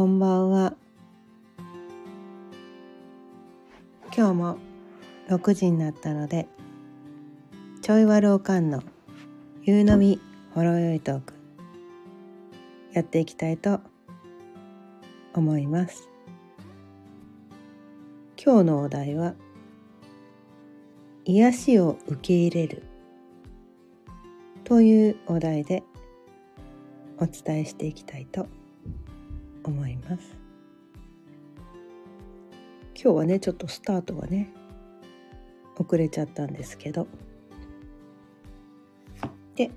こんばんは。今日も6時になったのでちょいわるおかんの夕飲みほろよいトークやっていきたいと思います。今日のお題は癒しを受け入れるというお題でお伝えしていきたいと思います思います。今日はねちょっとスタートがね遅れちゃったんですけど。で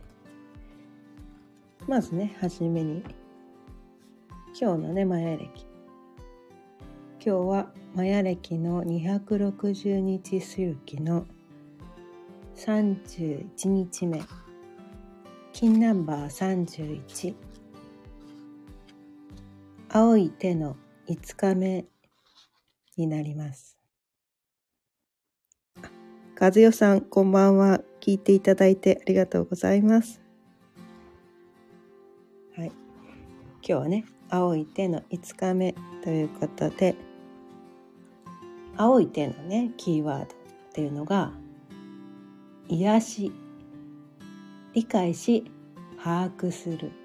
まずね初めに今日のねマヤ暦今日はマヤ暦の260日周期の31日目。金ナンバー31青い手の5日目になります。和代さんこんばんは。聞いていただいてありがとうございます。はい。今日はね青い手の5日目ということで青い手のねキーワードっていうのが癒し。理解し把握する。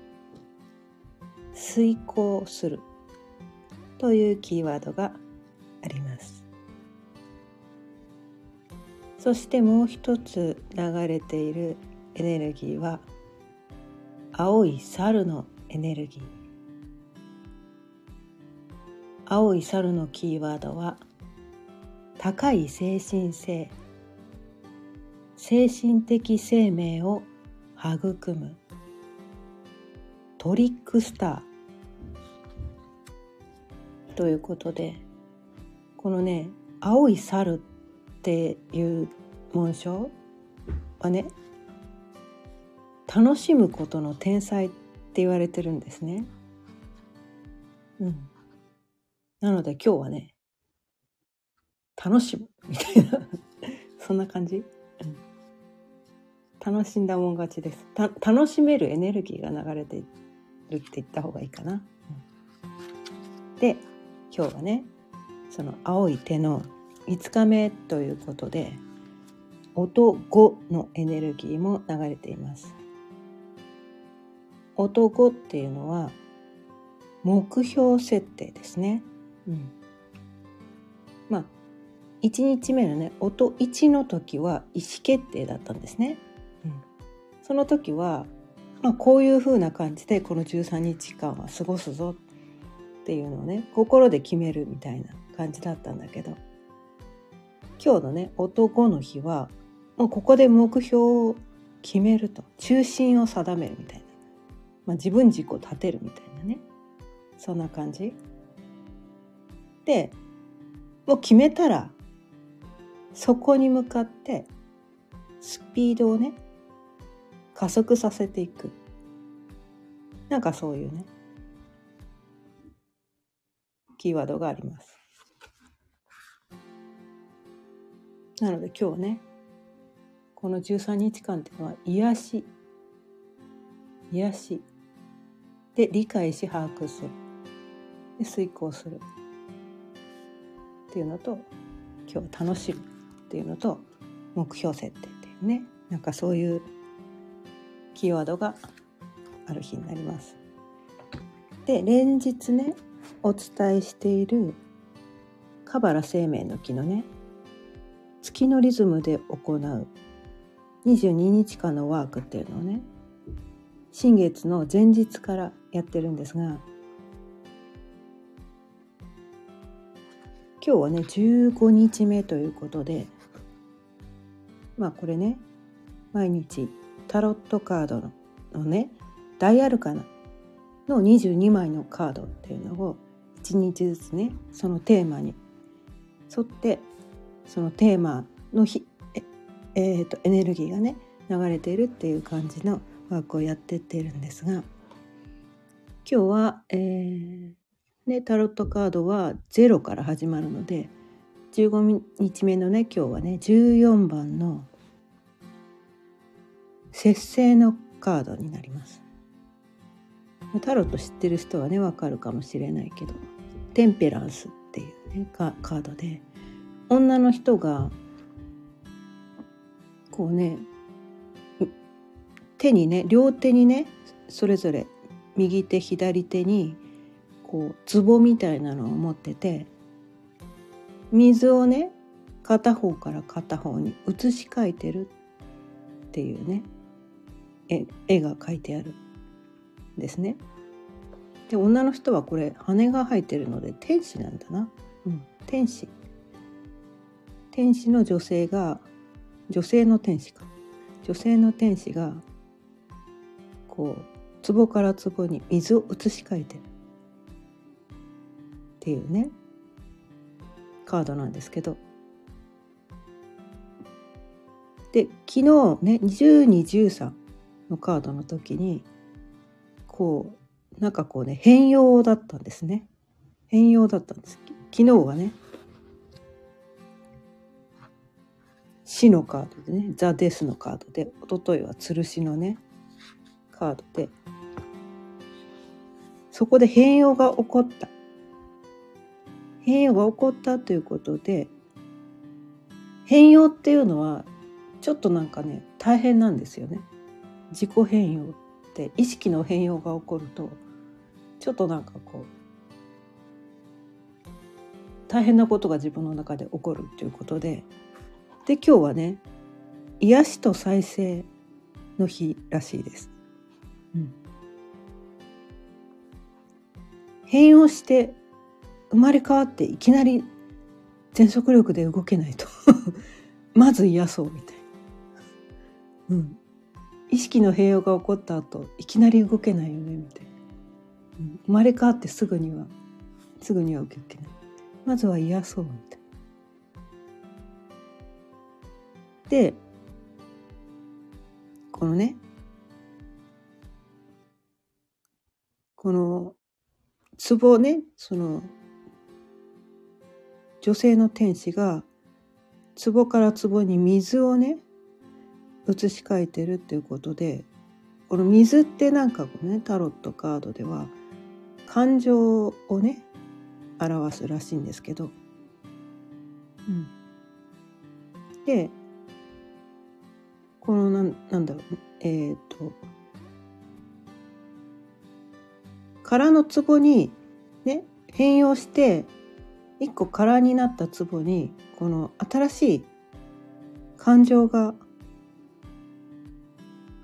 遂行する。というキーワードがあります。そしてもう一つ流れているエネルギーは青い猿のエネルギー。青い猿のキーワードは高い精神性精神的生命を育む。トリックスター。ということでこのね青い猿っていう紋章はね楽しむことの天才って言われてるんですね。うん。なので今日はね楽しむみたいな そんな感じ、うん。楽しんだもん勝ちです。た楽しめるエネルギーが流れてるって言った方がいいかな、うん、で今日はねその青い手の5日目ということで音5のエネルギーも流れています。音5っていうのは目標設定ですね、うん、まあ1日目のね音1の時は意思決定だったんですね。その時は、まあ、こういう風な感じでこの13日間は過ごすぞっていうのをね心で決めるみたいな感じだったんだけど。今日のね男の日はもうここで目標を決めると。中心を定めるみたいな、まあ、自分軸を立てるみたいなね。そんな感じ。でもう決めたらそこに向かってスピードをね加速させていく。なんかそういうね。キーワードがあります。なので今日ねこの13日間っていうのは癒し。癒し。で理解し把握する。で遂行する。っていうのと今日楽しむっていうのと目標設定っていうね。なんかそういうキーワードがある日になります。で連日ねお伝えしているカバラ生命の木のね月のリズムで行う22日間のワークっていうのをね新月の前日からやってるんですが今日はね15日目ということでまあこれね毎日タロットカードののね大アルカナの22枚のカードっていうのを1日ずつねそのテーマに沿ってそのテーマの日ええーと、エネルギーがね流れているっていう感じのワークをやってっているんですが今日は、えーね、タロットカードは0から始まるので15日目のね今日はね14番の「節制のカードになります。タロット知ってる人はねわかるかもしれないけど。テンペランスっていうねカードで。女の人がこうね手にね両手にねそれぞれ右手左手にこう壺みたいなのを持ってて水をね片方から片方に移し替えてるっていうね絵が描いてある。ですね。で女の人はこれ羽が生えてるので天使なんだな。うん、天使。天使の女性が女性の天使か女性の天使がこう壺から壺に水を移し替えてるっていうねカードなんですけどで昨日ね1213のカードの時にこうなんかこうね変容だったんですね。変容だったんです。昨日はね死のカードでねザ・デスのカードで一昨日は吊るしのねカードでそこで変容が起こった。変容が起こったということで変容っていうのはちょっとなんかね大変なんですよね。自己変容って意識の変容が起こるとちょっとなんかこう大変なことが自分の中で起こるということでで今日はね癒しと再生の日らしいです。うん、変容して生まれ変わっていきなり全速力で動けないと まず癒そうみたいな。うん、意識の変容が起こった後いきなり動けないよねみたいな、生まれ変わってすぐにはすぐには受けないまずは癒そうみたいな。でこのねこの壺をねその女性の天使が壺から壺に水をね移し替えてるっていうことでこの水ってなんかこうねタロットカードでは感情をね表すらしいんですけど、うん、でこのなんなんだろうえっ、ー、と空の壺にね変容して一個空になった壺にこの新しい感情が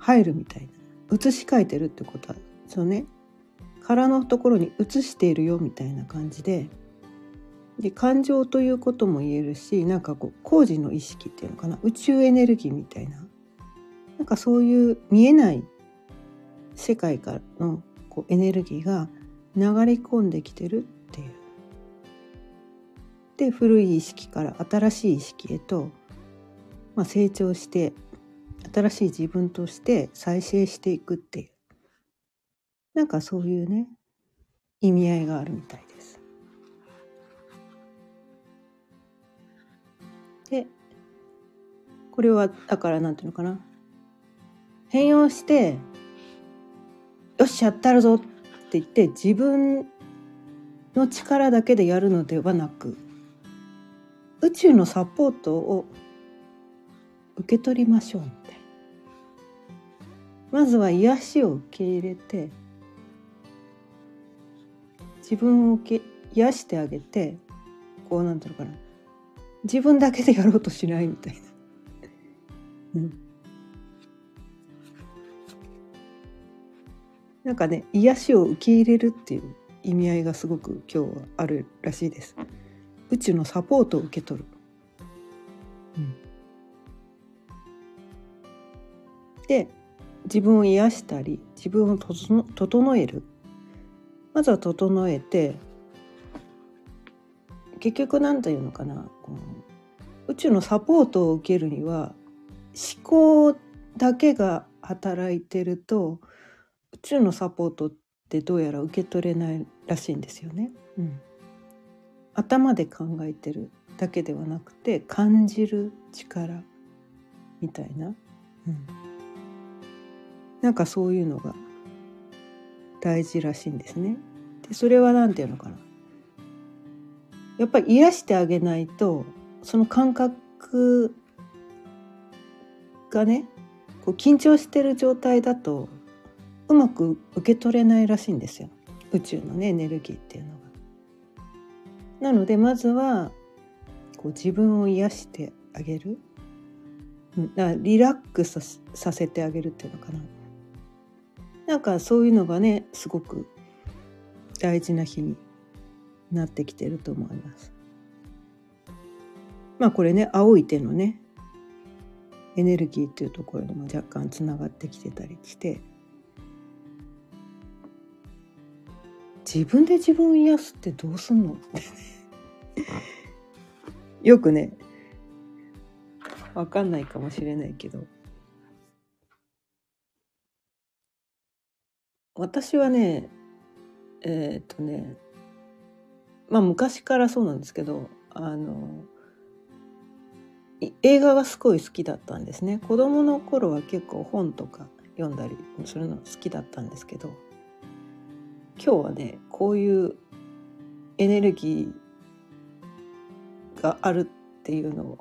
入るみたいな。移し替えてるってことはそのね。空のところに移しているよみたいな感じでで感情ということも言えるしなんかこう工事の意識っていうのかな。宇宙エネルギーみたいな。なんかそういう見えない世界からのこうエネルギーが流れ込んできてるっていう。で古い意識から新しい意識へと、まあ、成長して新しい自分として再生していくっていうなんかそういうね意味合いがあるみたいです。でこれはだからなんていうのかな変容してよしやったるぞって言って自分の力だけでやるのではなく宇宙のサポートを受け取りましょうまずは癒しを受け入れて自分を受け癒してあげてこうなんていうのかな自分だけでやろうとしないみたいな。うんなんかね癒しを受け入れるっていう意味合いがすごく今日はあるらしいです。宇宙のサポートを受け取る。うん、で自分を癒したり自分を整える。まずは整えて結局何というのかな宇宙のサポートを受けるには思考だけが働いてると宇宙のサポートってどうやら受け取れないらしいんですよね。うん、頭で考えてるだけではなくて感じる力みたいな、うん、なんかそういうのが大事らしいんですね。でそれは何て言うのかなやっぱり癒してあげないとその感覚がねこう緊張してる状態だとうまく受け取れないらしいんですよ宇宙のねエネルギーっていうのが。なのでまずはこう自分を癒してあげる、うん、だからリラックスさせてあげるっていうのかな。なんかそういうのがねすごく大事な日になってきてると思います。まあこれね青い手のねエネルギーっていうところにも若干つながってきてたりして自分で自分を癒すってどうすんの？っ てよくね分かんないかもしれないけど私はねえー、っとねまあ昔からそうなんですけどあの映画がすごい好きだったんですね。子供の頃は結構本とか読んだりするの好きだったんですけど今日はねこういうエネルギーがあるっていうの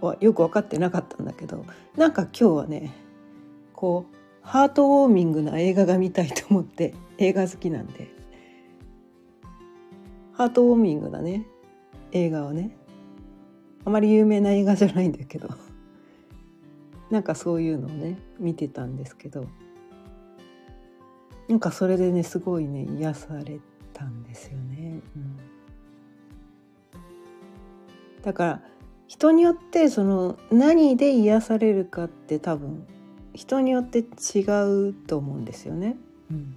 はよく分かってなかったんだけどなんか今日はねこうハートウォーミングな映画が見たいと思って映画好きなんで。ハートウォーミングなね。映画をね。あまり有名な映画じゃないんだけど。なんかそういうのをね見てたんですけど。なんかそれでねすごいね癒されたんですよね。うん、だから人によってその何で癒されるかって多分人によって違うと思うんですよね。うん、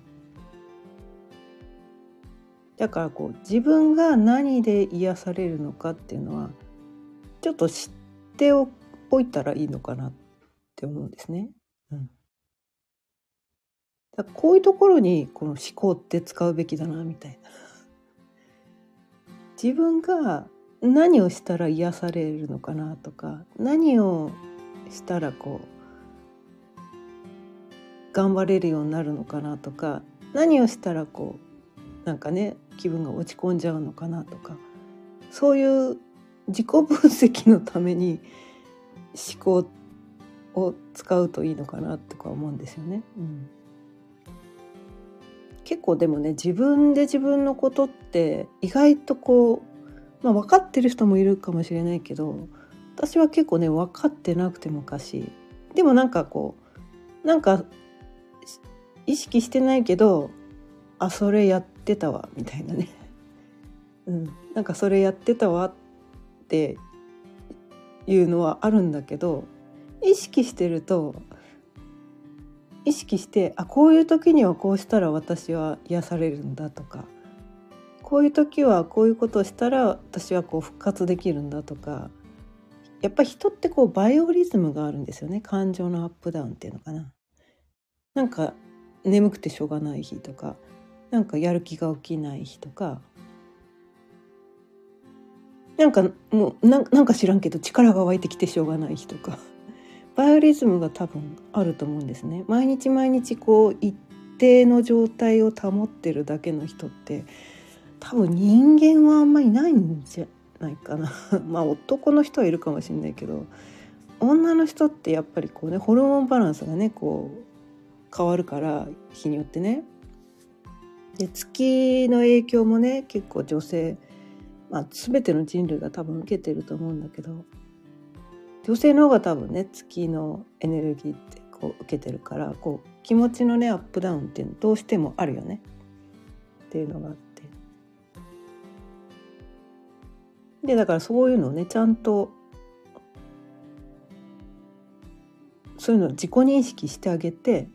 だからこう自分が何で癒されるのかっていうのはちょっと知っておいたらいいのかなって思うんですね。うん、だこういうところにこの思考って使うべきだなみたいな。自分が何をしたら癒されるのかなとか何をしたらこう頑張れるようになるのかなとか何をしたらこうなんかね気分が落ち込んじゃうのかなとかそういう自己分析のために思考を使うといいのかなとか思うんですよね。うん、結構でもね自分で自分のことって意外とこう、まあ、分かってる人もいるかもしれないけど私は結構ね分かってなくて昔でもなんかこうなんか意識してないけどあそれやってたわみたいなね、うん、なんかそれやってたわっていうのはあるんだけど意識してると意識してあこういう時にはこうしたら私は癒されるんだとかこういう時はこういうことをしたら私はこう復活できるんだとかやっぱ人ってこうバイオリズムがあるんですよね。感情のアップダウンっていうのかな。なんか眠くてしょうがない日とかなんかやる気が起きない日とかなんかもうなんか知らんけど力が湧いてきてしょうがない日とかバイオリズムが多分あると思うんですね。毎日毎日こう一定の状態を保ってるだけの人って多分人間はあんまりないんじゃないかな まあ男の人はいるかもしれないけど女の人ってやっぱりこうねホルモンバランスがねこう変わるから日によってね。で月の影響もね結構女性まあ、全ての人類が多分受けてると思うんだけど女性の方が多分ね月のエネルギーってこう受けてるからこう気持ちのねアップダウンっていうのどうしてもあるよねっていうのがあってでだからそういうのをねちゃんとそういうのを自己認識してあげて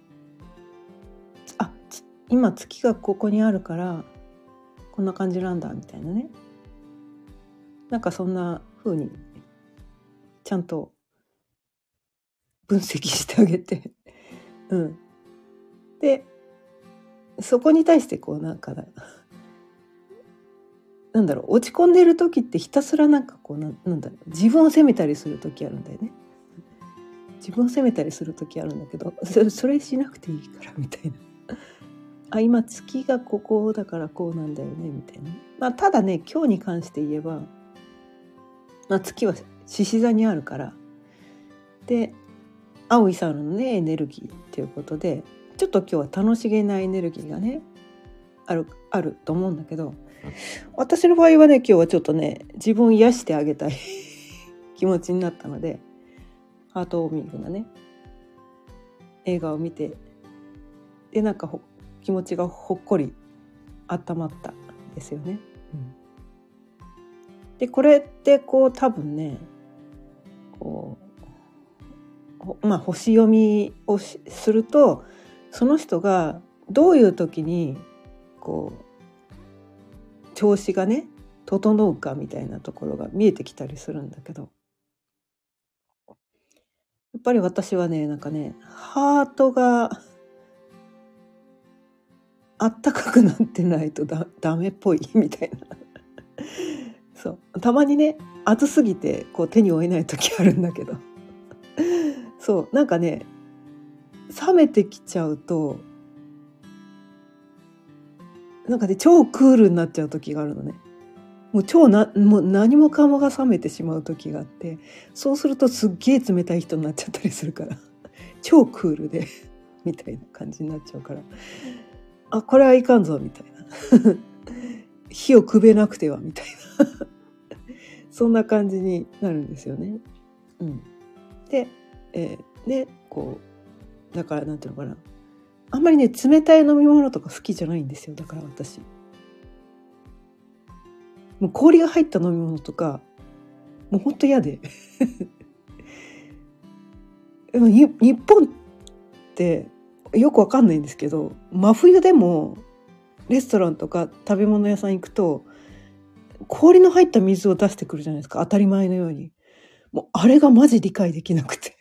今月がここにあるからこんな感じなんだみたいなねなんかそんな風にちゃんと分析してあげて うん。でそこに対してこうなんかなんだろう落ち込んでる時ってひたすらなんかこうななんだろう自分を責めたりする時あるんだよね。自分を責めたりする時あるんだけどそれしなくていいからみたいな。あ今月がここだからこうなんだよねみたいな、まあ、ただね今日に関して言えば、まあ、月は獅子座にあるから。で青い猿のねエネルギーっていうことでちょっと今日は楽しげなエネルギーがねあるあると思うんだけど私の場合はね今日はちょっとね自分を癒してあげたい 気持ちになったのでハートウォーミングなね映画を見てでなんか気持ちがほっこり温まったんですよね。うん、でこれってこう多分ねこうまあ星読みをするとその人がどういう時にこう調子がね整うかみたいなところが見えてきたりするんだけどやっぱり私はねなんかねハートがあったかくなってないとだダメっぽいみたいな。そう。たまにね暑すぎてこう手に負えない時あるんだけど。そう。なんかね冷めてきちゃうとなんかね超クールになっちゃう時があるのね。もう超なもう何もかもが冷めてしまう時があってそうするとすっげえ冷たい人になっちゃったりするから。超クールでみたいな感じになっちゃうから。あこれはいかんぞみたいな。火をくべなくてはみたいな。そんな感じになるんですよね。うん、で、えー、ねこうだからなんていうのかな。あんまりね冷たい飲み物とか好きじゃないんですよ。だから私。もう氷が入った飲み物とかもうほんと嫌で。でも日本ってよくわかんないんですけど真冬でもレストランとか食べ物屋さん行くと氷の入った水を出してくるじゃないですか当たり前のように。もうあれがマジ理解できなくて。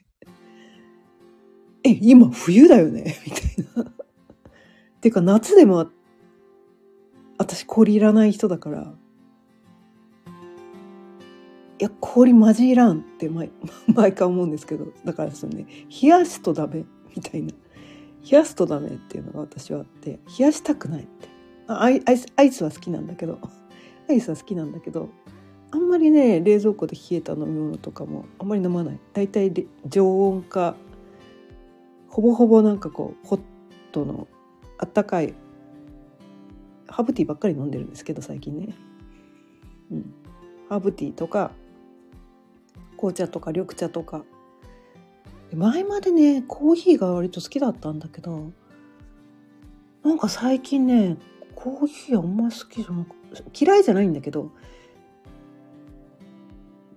え、今冬だよね？みたいな。っ。ていうか夏でも私氷いらない人だから、いや、氷マジいらんって毎 毎回思うんですけど、だからそのね、冷やすとダメ。みたいな。冷やすとダメっていうのが私はあって、冷やしたくないって。アイアイス。アイスは好きなんだけど、アイスは好きなんだけど、あんまりね冷蔵庫で冷えた飲み物とかもあんまり飲まない。大体常温かほぼほぼなんかこうホットのあったかいハーブティーばっかり飲んでるんですけど最近ね、うん、ハーブティーとか紅茶とか緑茶とか前までねコーヒーが割と好きだったんだけどなんか最近ねコーヒーあんま好きじゃなく嫌いじゃないんだけど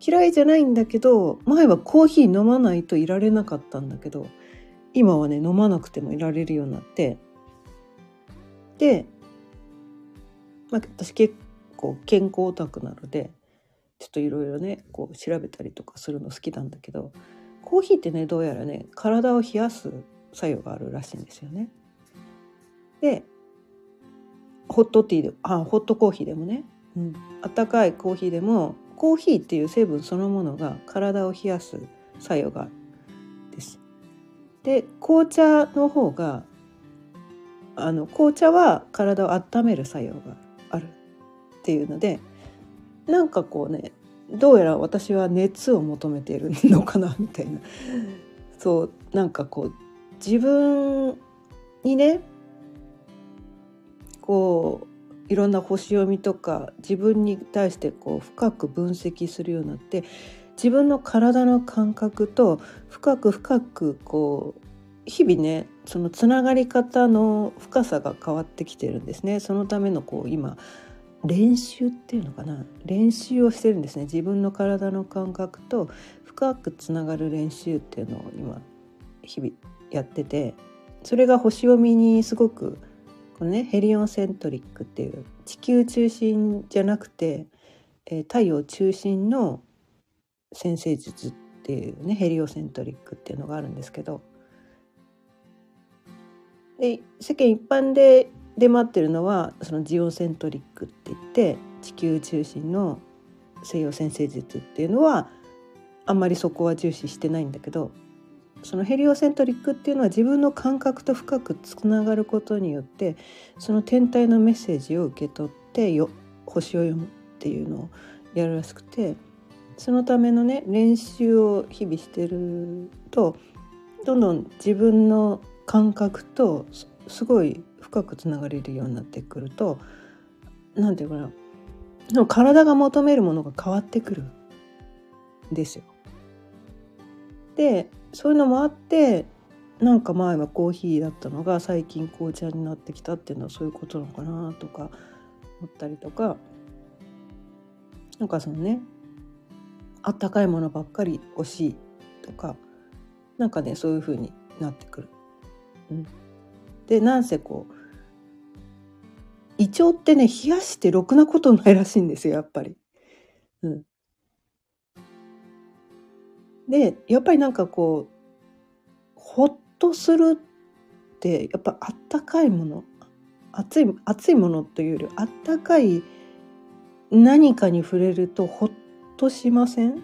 嫌いじゃないんだけど前はコーヒー飲まないといられなかったんだけど今はね飲まなくてもいられるようになってで、まあ、私結構健康オタクなのでちょっといろいろねこう調べたりとかするの好きなんだけどコーヒーってねどうやらね体を冷やす作用があるらしいんですよね。でホットティーであホットコーヒーでもね、うん、温かいコーヒーでもコーヒーっていう成分そのものが体を冷やす作用があるです。で紅茶の方があの紅茶は体を温める作用があるっていうのでなんかこうねどうやら私は熱を求めているのかなみたいな。そうなんかこう自分にねこういろんな星読みとか自分に対してこう深く分析するようになって自分の体の感覚と深く深くこう日々ねそのつながり方の深さが変わってきてるんですね。そのためのこう今練習っていうのかな？練習をしてるんですね。自分の体の感覚と深くつながる練習っていうのを今日々やっててそれが星読みにすごくこのねヘリオンセントリックっていう地球中心じゃなくて、えー、太陽中心の先生術っていうねヘリオセントリックっていうのがあるんですけどで世間一般で出回ってるのはそのジオセントリックって言って地球中心の西洋先生術っていうのはあんまりそこは重視してないんだけどそのヘリオセントリックっていうのは自分の感覚と深くつながることによってその天体のメッセージを受け取ってよ星を読むっていうのをやるらしくてそのためのね練習を日々してるとどんどん自分の感覚とすごい深くつながれるようになってくると何て言うかな体が求めるものが変わってくるんですよ。でそういうのもあってなんか前はコーヒーだったのが最近紅茶になってきたっていうのはそういうことなのかなとか思ったりとかなんかそのねあったかいものばっかり欲しいとかなんかねそういう風になってくる。うん、でなんせこう胃腸ってね冷やしてろくなことないらしいんですよやっぱり。うん、でやっぱりなんかこうほっとするってやっぱあったかいもの熱い熱いものというよりあったかい何かに触れるとほっとしません？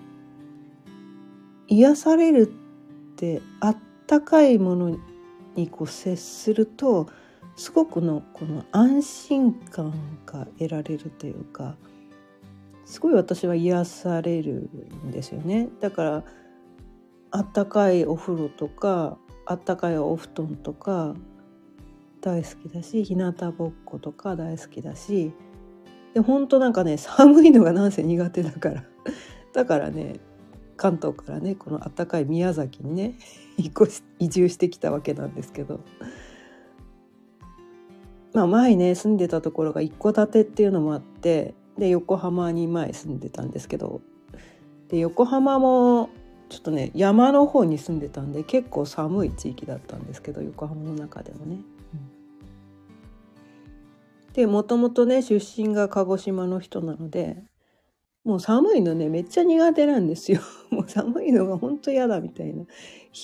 癒されるってあったかいものにこう接するとすごくのこの安心感が得られるというかすごい私は癒されるんですよね。だからあったかいお風呂とかあったかいお布団とか大好きだし日向ぼっことか大好きだしで本当なんかね寒いのがなんせ苦手だから。だからね関東からねこのあったかい宮崎にね 移住してきたわけなんですけど。まあ前ね住んでたところが一戸建てっていうのもあってで横浜に前住んでたんですけど。で横浜もちょっとね山の方に住んでたんで結構寒い地域だったんですけど横浜の中でもね。でもともとね出身が鹿児島の人なのでもう寒いのねめっちゃ苦手なんですよ。もう寒いのが本当嫌だみたいな。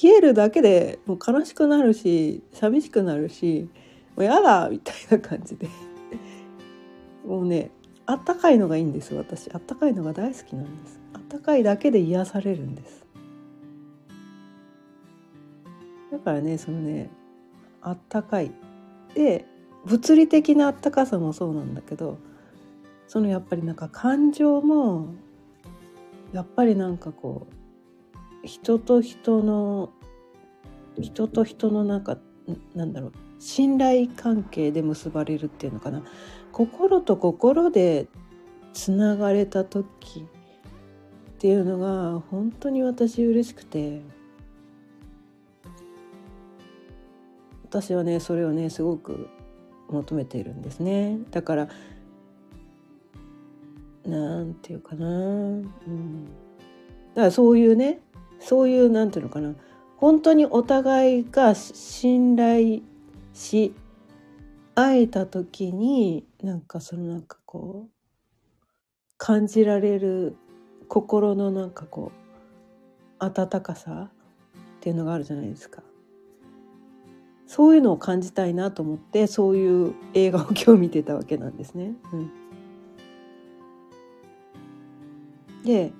冷えるだけでもう悲しくなるし寂しくなるしもう嫌だみたいな感じで。もうねあったかいのがいいんです私。あったかいのが大好きなんです。あったかいだけで癒されるんです。だからねそのねあったかい。で物理的なあったかさもそうなんだけどそのやっぱりなんか感情もやっぱりなんかこう人と人の人と人のなんかなんだろう信頼関係で結ばれるっていうのかな。心と心でつながれた時っていうのが本当に私嬉しくて。私はねそれをねすごく求めているんですね。だからなんていうかな、うん、だからそういうねそういうなんていうのかな本当にお互いが信頼し会えた時になんかそのなんかこう感じられる心のなんかこう温かさっていうのがあるじゃないですか。そういうのを感じたいなと思ってそういう映画を今日見てたわけなんですね。うん、で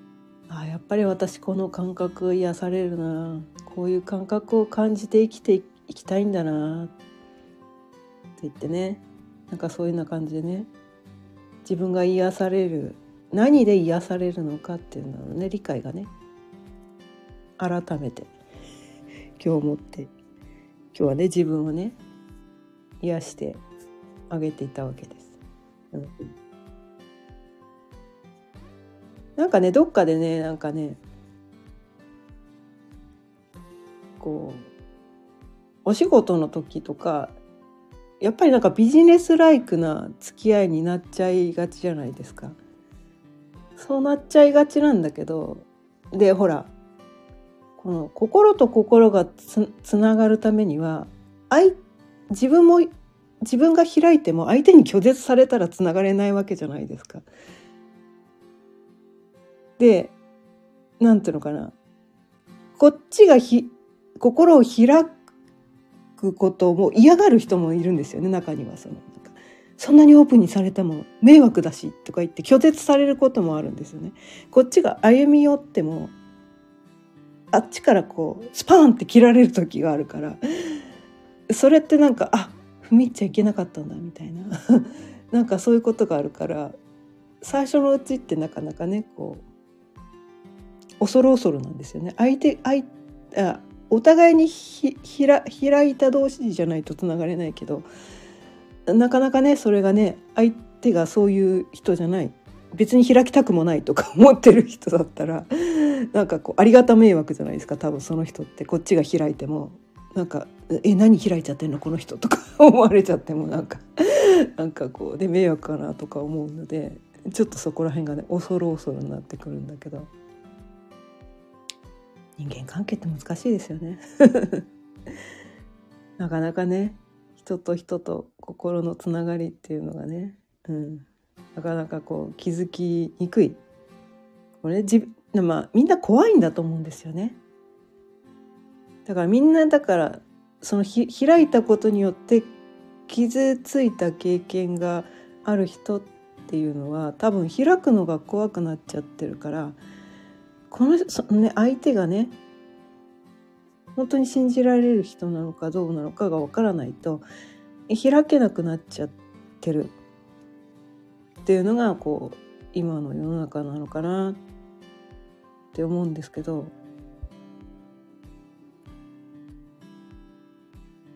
あやっぱり私この感覚癒されるな。こういう感覚を感じて生きていきたいんだな。って言ってね。なんかそういうような感じでね。自分が癒される。何で癒されるのかっていうののね理解がね改めて今日思って今日はね自分をね癒してあげていたわけです。うん、なんかねどっかでねなんかねこうお仕事の時とかやっぱりなんかビジネスライクな付き合いになっちゃいがちじゃないですか。そうなっちゃいがちなんだけどでほらこの心と心がつながるためには自分も自分が開いても相手に拒絶されたらつながれないわけじゃないですか。で何ていうのかな。こっちがひ心を開くことも嫌がる人もいるんですよね中にはその。そんなにオープンにされても迷惑だしとか言って拒絶されることもあるんですよね。こっちが歩み寄ってもあっちからこうスパーンって切られる時があるからそれってなんかあ踏み入っちゃいけなかったんだみたいな。なんかそういうことがあるから最初のうちってなかなかねこう恐る恐るなんですよね。相手相あお互いにひひら開いた同士じゃないとつながれないけどなかなかねそれがね相手がそういう人じゃない。別に開きたくもないとか 思ってる人だったらなんかこうありがた迷惑じゃないですか。多分その人って。こっちが開いてもなんか「え何開いちゃってんの？この人」とか 思われちゃってもなんかなんかこうで迷惑かなとか思うのでちょっとそこら辺がね恐る恐るになってくるんだけど。人間関係って難しいですよね。なかなかね人と人と心のつながりっていうのがね、うん、なかなかこう気づきにくい。これ自まあみんな怖いんだと思うんですよね。だからみんなだからそのひ開いたことによって傷ついた経験がある人っていうのは多分開くのが怖くなっちゃってるからこのその、ね、相手がね本当に信じられる人なのかどうなのかがわからないと開けなくなっちゃってるっていうのがこう今の世の中なのかなって思うんですけど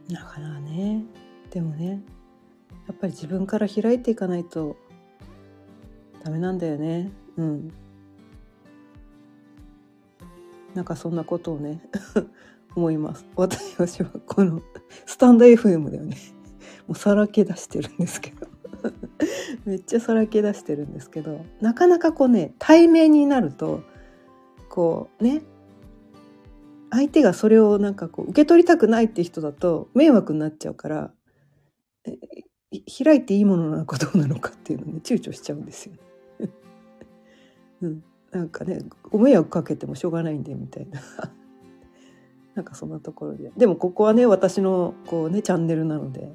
なかなかねでもねやっぱり自分から開いていかないとダメなんだよね。うん。なんかそんなことをね 思います。私はこのスタンド FM だよね。もうさらけ出してるんですけど。めっちゃさらけ出してるんですけどなかなかこうね対面になるとこうね相手がそれをなんかこう受け取りたくないって人だと迷惑になっちゃうから開いていいものなのかどうなのかっていうのね躊躇しちゃうんですよ、ね。うん、なんかねご迷惑かけてもしょうがないんでみたいな。なんかそんなところで。でもここはね私のこうねチャンネルなので。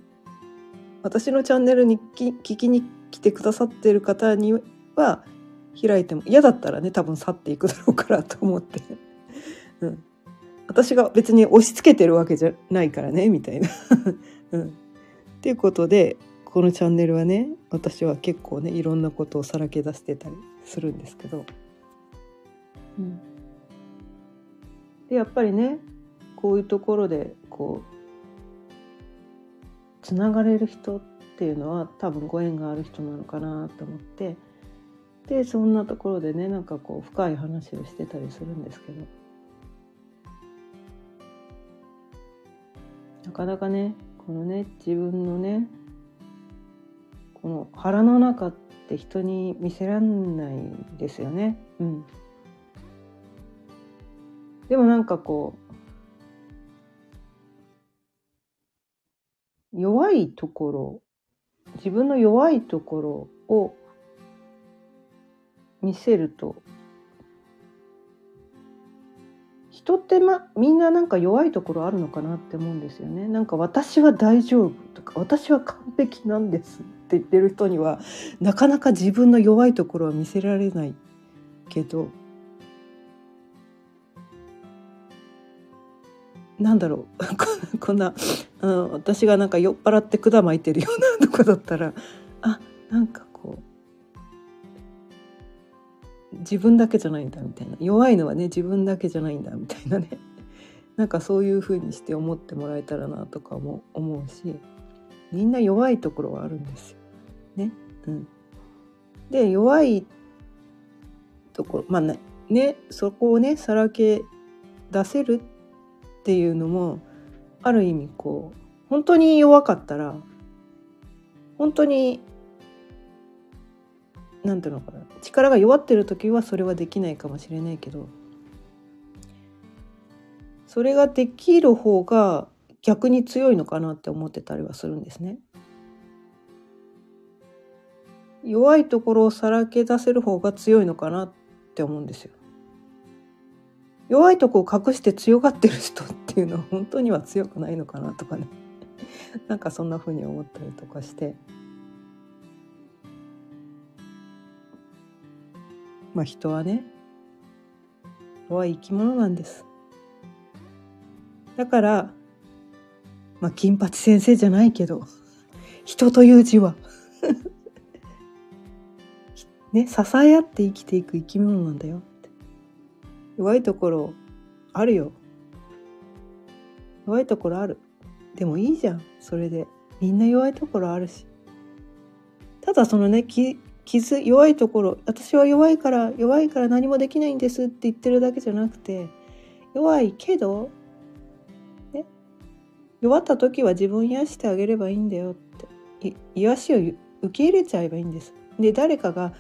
私のチャンネルに聞きに来てくださってる方には開いても嫌だったらね多分去っていくだろうからと思って、うん、私が別に押し付けてるわけじゃないからねみたいな。うん、っていうことでこのチャンネルはね私は結構ねいろんなことをさらけ出してたりするんですけど、うん、でやっぱりねこういうところでこうつながれる人っていうのは多分ご縁がある人なのかなと思ってでそんなところでねなんかこう深い話をしてたりするんですけど。なかなかねこのね自分のねこの腹の中って人に見せらんないですよね。うん、でもなんかこう弱いところ自分の弱いところを見せると人ってまみんななんか弱いところあるのかなって思うんですよね。なんか私は大丈夫とか私は完璧なんですって言ってる人にはなかなか自分の弱いところは見せられないけどなんだろう こんなあの私がなんか酔っ払って管巻いてるようなとこだったらあなんかこう自分だけじゃないんだみたいな弱いのはね自分だけじゃないんだみたいなね なんかそういう風にして思ってもらえたらなとかも思うしみんな弱いところはあるんですよ。ね。うん、で弱いところまあねそこをねさらけ出せるっっていうのもある意味こう本当に弱かったら本当に何ていうのかな力が弱ってる時はそれはできないかもしれないけどそれができる方が逆に強いのかなって思ってたりはするんですね。弱いところをさらけ出せる方が強いのかなって思うんですよ。弱いとこを隠して強がってる人っていうのは本当には強くないのかなとかね。なんかそんな風に思ったりとかして。まあ人はね弱い生き物なんです。だからまあ金八先生じゃないけど人という字は。ね支え合って生きていく生き物なんだよ。弱いところあるよ。弱いところある。でもいいじゃん。それで。みんな弱いところあるし。ただそのね傷弱いところ私は弱いから弱いから何もできないんですって言ってるだけじゃなくて弱いけど、ね、弱った時は自分癒してあげればいいんだよって。癒しを受け入れちゃえばいいんです。で誰かが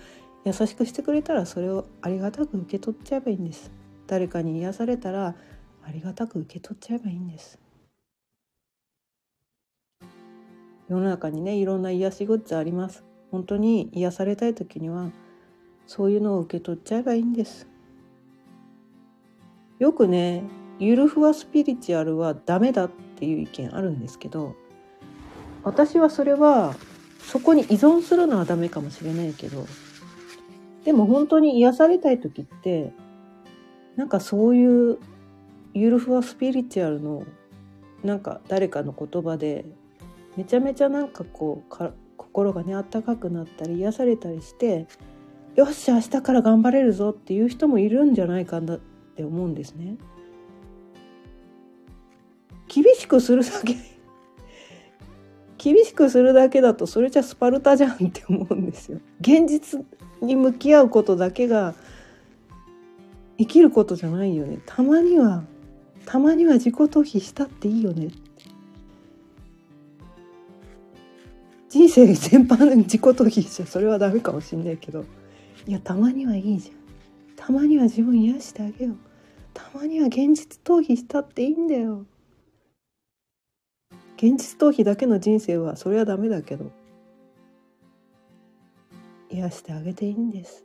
優しくしてくれたらそれをありがたく受け取っちゃえばいいんです。誰かに癒されたらありがたく受け取っちゃえばいいんです。世の中にねいろんな癒しグッズあります。本当に癒されたい時にはそういうのを受け取っちゃえばいいんです。よくねゆるふわスピリチュアルはダメだっていう意見あるんですけど私はそれはそこに依存するのはダメかもしれないけどでも本当に癒されたい時ってなんかそういうゆるふわスピリチュアルのなんか誰かの言葉でめちゃめちゃなんかこうか心がねあったかくなったり癒されたりしてよし明日から頑張れるぞっていう人もいるんじゃないかなって思うんですね。厳しくするだけ 厳しくするだけだとそれじゃスパルタじゃんって思うんですよ。現実に向き合うことだけが生きることじゃないよね。たまにはたまには自己逃避したっていいよね。人生全般自己逃避しちゃそれはダメかもしんないけど。いやたまにはいいじゃん。たまには自分癒してあげよう。たまには現実逃避したっていいんだよ。現実逃避だけの人生はそれはダメだけど癒してあげていいんです。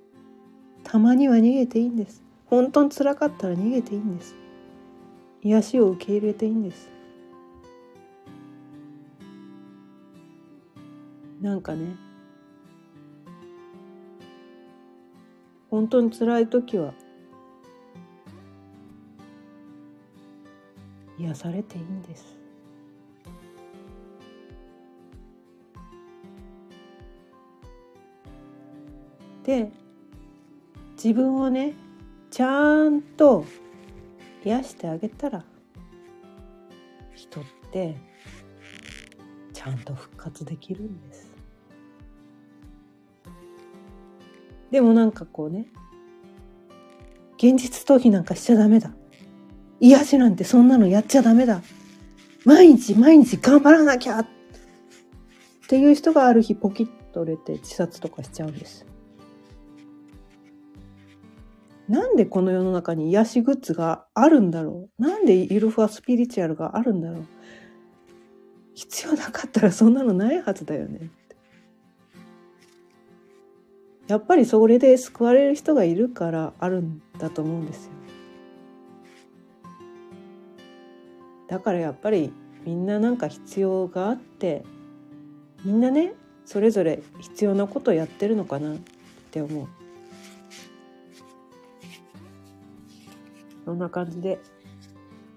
たまには逃げていいんです。本当につらかったら逃げていいんです。癒しを受け入れていいんです。なんかね本当に辛い時は癒されていいんです。で自分をねちゃんと癒してあげたら人ってちゃんと復活できるんです。でもなんかこうね現実逃避なんかしちゃダメだ。癒しなんてそんなのやっちゃダメだ。毎日毎日頑張らなきゃっていう人がある日ポキッと折れて自殺とかしちゃうんです。なんでこの世の中に癒しグッズがあるんだろう？なんでゆるふわスピリチュアルがあるんだろう？必要なかったらそんなのないはずだよねやっぱりそれで救われる人がいるからあるんだと思うんですよ。だからやっぱりみんななんか必要があってみんなねそれぞれ必要なことをやってるのかなって思う。そんな感じで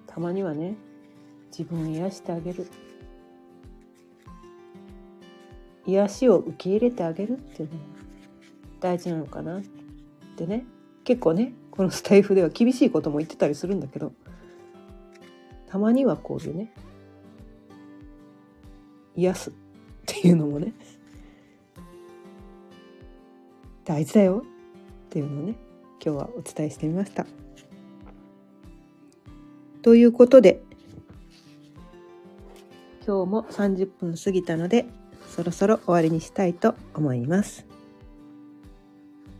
たまにはね自分を癒してあげる癒しを受け入れてあげるっていうのも大事なのかなってね結構ねこのスタイフでは厳しいことも言ってたりするんだけどたまにはこういうね癒すっていうのもね大事だよっていうのをね今日はお伝えしてみました。ということで今日も30分過ぎたのでそろそろ終わりにしたいと思います。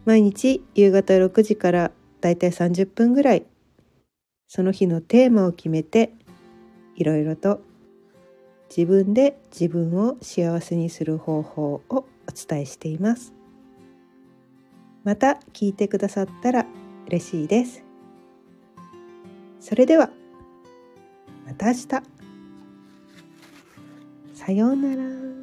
毎日夕方6時からだいたい30分ぐらいその日のテーマを決めていろいろと自分で自分を幸せにする方法をお伝えしていますまた聞いてくださったら嬉しいですそれではまた明日。さようなら。